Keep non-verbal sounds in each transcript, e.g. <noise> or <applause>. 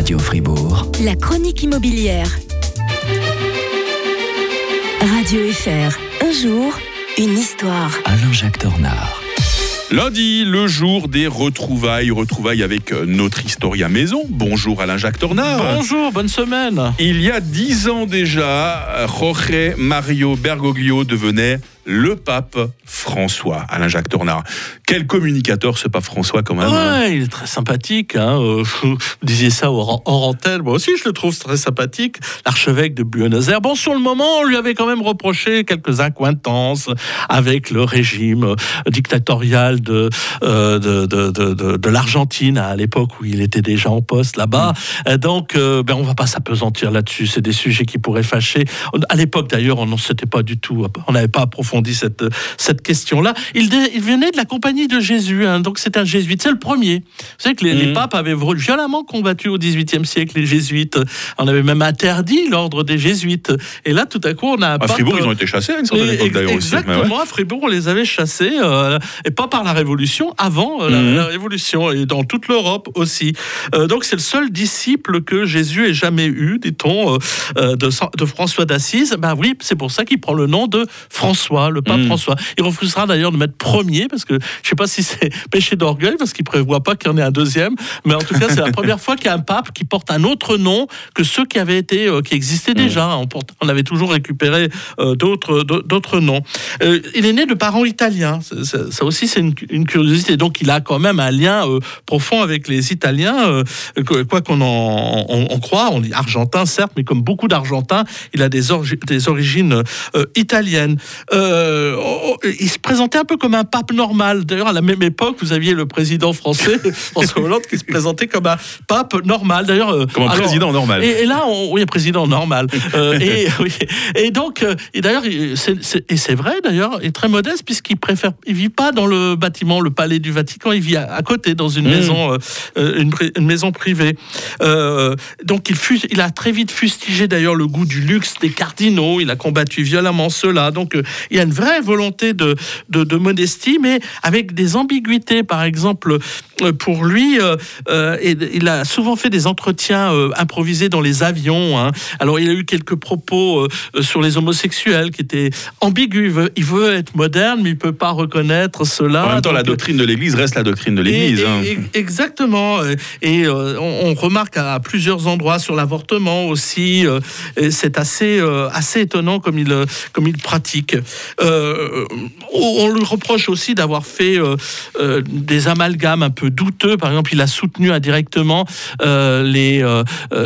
Radio Fribourg. La chronique immobilière. Radio FR. Un jour, une histoire. Alain-Jacques Dornard. Lundi, le jour des retrouvailles. Retrouvailles avec notre historien maison. Bonjour Alain-Jacques Tornard. Bonjour, bonne semaine. Il y a dix ans déjà, Jorge Mario Bergoglio devenait le pape François, Alain-Jacques Tornard. Quel communicateur ce pape François quand même. hein Ouais, il est très sympathique. Hein. euh, <laughs> Vous disiez ça hors, hors antenne. Moi aussi, je le trouve très sympathique. L'archevêque de Buenos Aires. Bon, sur le moment, on lui avait quand même reproché quelques incointances avec le régime dictatorial de, euh, de, de, de, l'Argentine à l'époque où il était déjà en poste là-bas. Euh, Donc, euh, ben, on va pas s'apesantir là-dessus. C'est des sujets qui pourraient fâcher. À l'époque, d'ailleurs, on n'en s'était pas du tout. On n'avait pas approfondi cette, cette question-là. Il, dé- il venait de la compagnie de Jésus. hein, donc, c'est un jésuite. C'est le premier. Vous savez que les, les Mhm. papes avaient violemment combattu au XVIIIe siècle les jésuites. On avait même interdit l'ordre des jésuites. Et là, tout à coup, on a À pape, Fribourg, ils euh, ont été chassés à une certaine époque d'ailleurs aussi. mais ouais. Exactement, à Fribourg, on les avait chassés, euh, et pas par la Révolution, avant euh, la, Mhm. la Révolution, et dans toute l'Europe aussi. Euh, donc c'est le seul disciple que Jésus ait jamais eu, dit-on, euh, euh, de, de François d'Assise. Ben oui, c'est pour ça qu'il prend le nom de François, le pape Mhm. François. Il refusera d'ailleurs de mettre premier, parce que je sais pas si c'est <laughs> péché d'orgueil, parce qu'il prévoit pas qu'il y en ait un deuxième, mais en tout cas, c'est la <laughs> première fois qu'il y a un pape qui porte un autre nom que ceux qui avaient été, euh, qui existaient déjà. On, on avait toujours récupéré euh, d'autres d'autres noms. Euh, il est né de parents italiens. Ça, ça- ça aussi, c'est une, une curiosité. Donc, il a quand même un lien profond avec les Italiens, quoi qu'on en, on, on croit. On dit argentin, certes, mais comme beaucoup d'Argentins, il a des, orgi- des origines italiennes. Euh, oh, oh, il se présentait un peu comme un pape normal. D'ailleurs, à la même époque, vous aviez le président français, <laughs> François Hollande, qui se présentait comme un pape normal. D'ailleurs, euh, Comme un alors, président normal. et, et là, on, oui, un président normal. <laughs> Euh, et, <laughs> oui. et donc, euh, et d'ailleurs, et c'est vrai d'ailleurs, il est très modeste puisqu'il préfère, il vit pas dans le bâtiment, le palais du Vatican, il vit à, à côté dans une Mm. maison, euh, euh, une, maison privée. Euh, donc, il, fut, il a très vite fustigé d'ailleurs le goût du luxe des cardinaux. Il a combattu violemment cela. Donc, euh, il y a une vraie volonté de, de, de modestie, mais avec des ambiguïtés. Par exemple, euh, pour lui, euh, euh, et- il a souvent fait des entretiens euh, improvisés dans les avions. hein. Alors, il a eu quelques propos euh, sur les homosexuels qui étaient ambigus. Il veut, être moderne, mais il peut pas reconnaître cela. En même temps, la Donc, doctrine de l'Église reste la doctrine de l'Église. hein. exactement. Et on, on remarque à, plusieurs endroits sur l'avortement aussi. c'est assez, assez étonnant comme il, comme il pratique. Euh, on lui reproche aussi d'avoir fait euh, euh, des amalgames un peu douteux. Par exemple, il a soutenu indirectement les,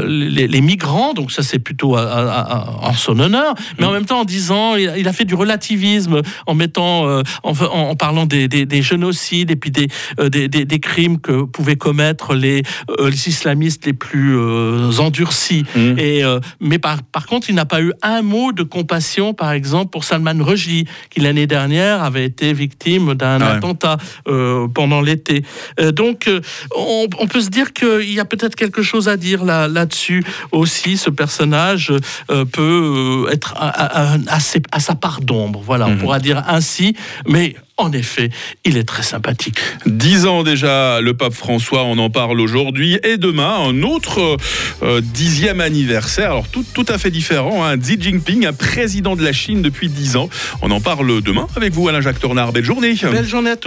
les, les migrants. Donc ça, c'est plutôt à- à- à- en son honneur. Mais en même temps, en disant, il a, il a fait du relativisme en mettant, en, parlant des, des- des génocides et puis des, des, crimes que pouvaient commettre les, les islamistes les plus endurcis. Mm. Et, mais par, par contre, il n'a pas eu un mot de compassion, par exemple, pour Salman Rushdie, qui l'année dernière avait été victime d'un Ah ouais. attentat euh, pendant l'été. Euh, donc, euh, on, on peut se dire qu'il y a peut-être quelque chose à dire là- là-dessus aussi. Ce personnage peut être à, à- à- à ses- à sa part d'ombre. Voilà, on Mhm. pourra dire ainsi. Mais en effet, il est très sympathique. Dix ans déjà, le pape François, on en parle aujourd'hui. Et demain, un autre euh, dixième anniversaire. Alors, tout, tout à fait différent. hein. Xi Jinping, un président de la Chine depuis dix ans. On en parle demain avec vous, Alain-Jacques Tornard. Belle journée. Belle journée à tous.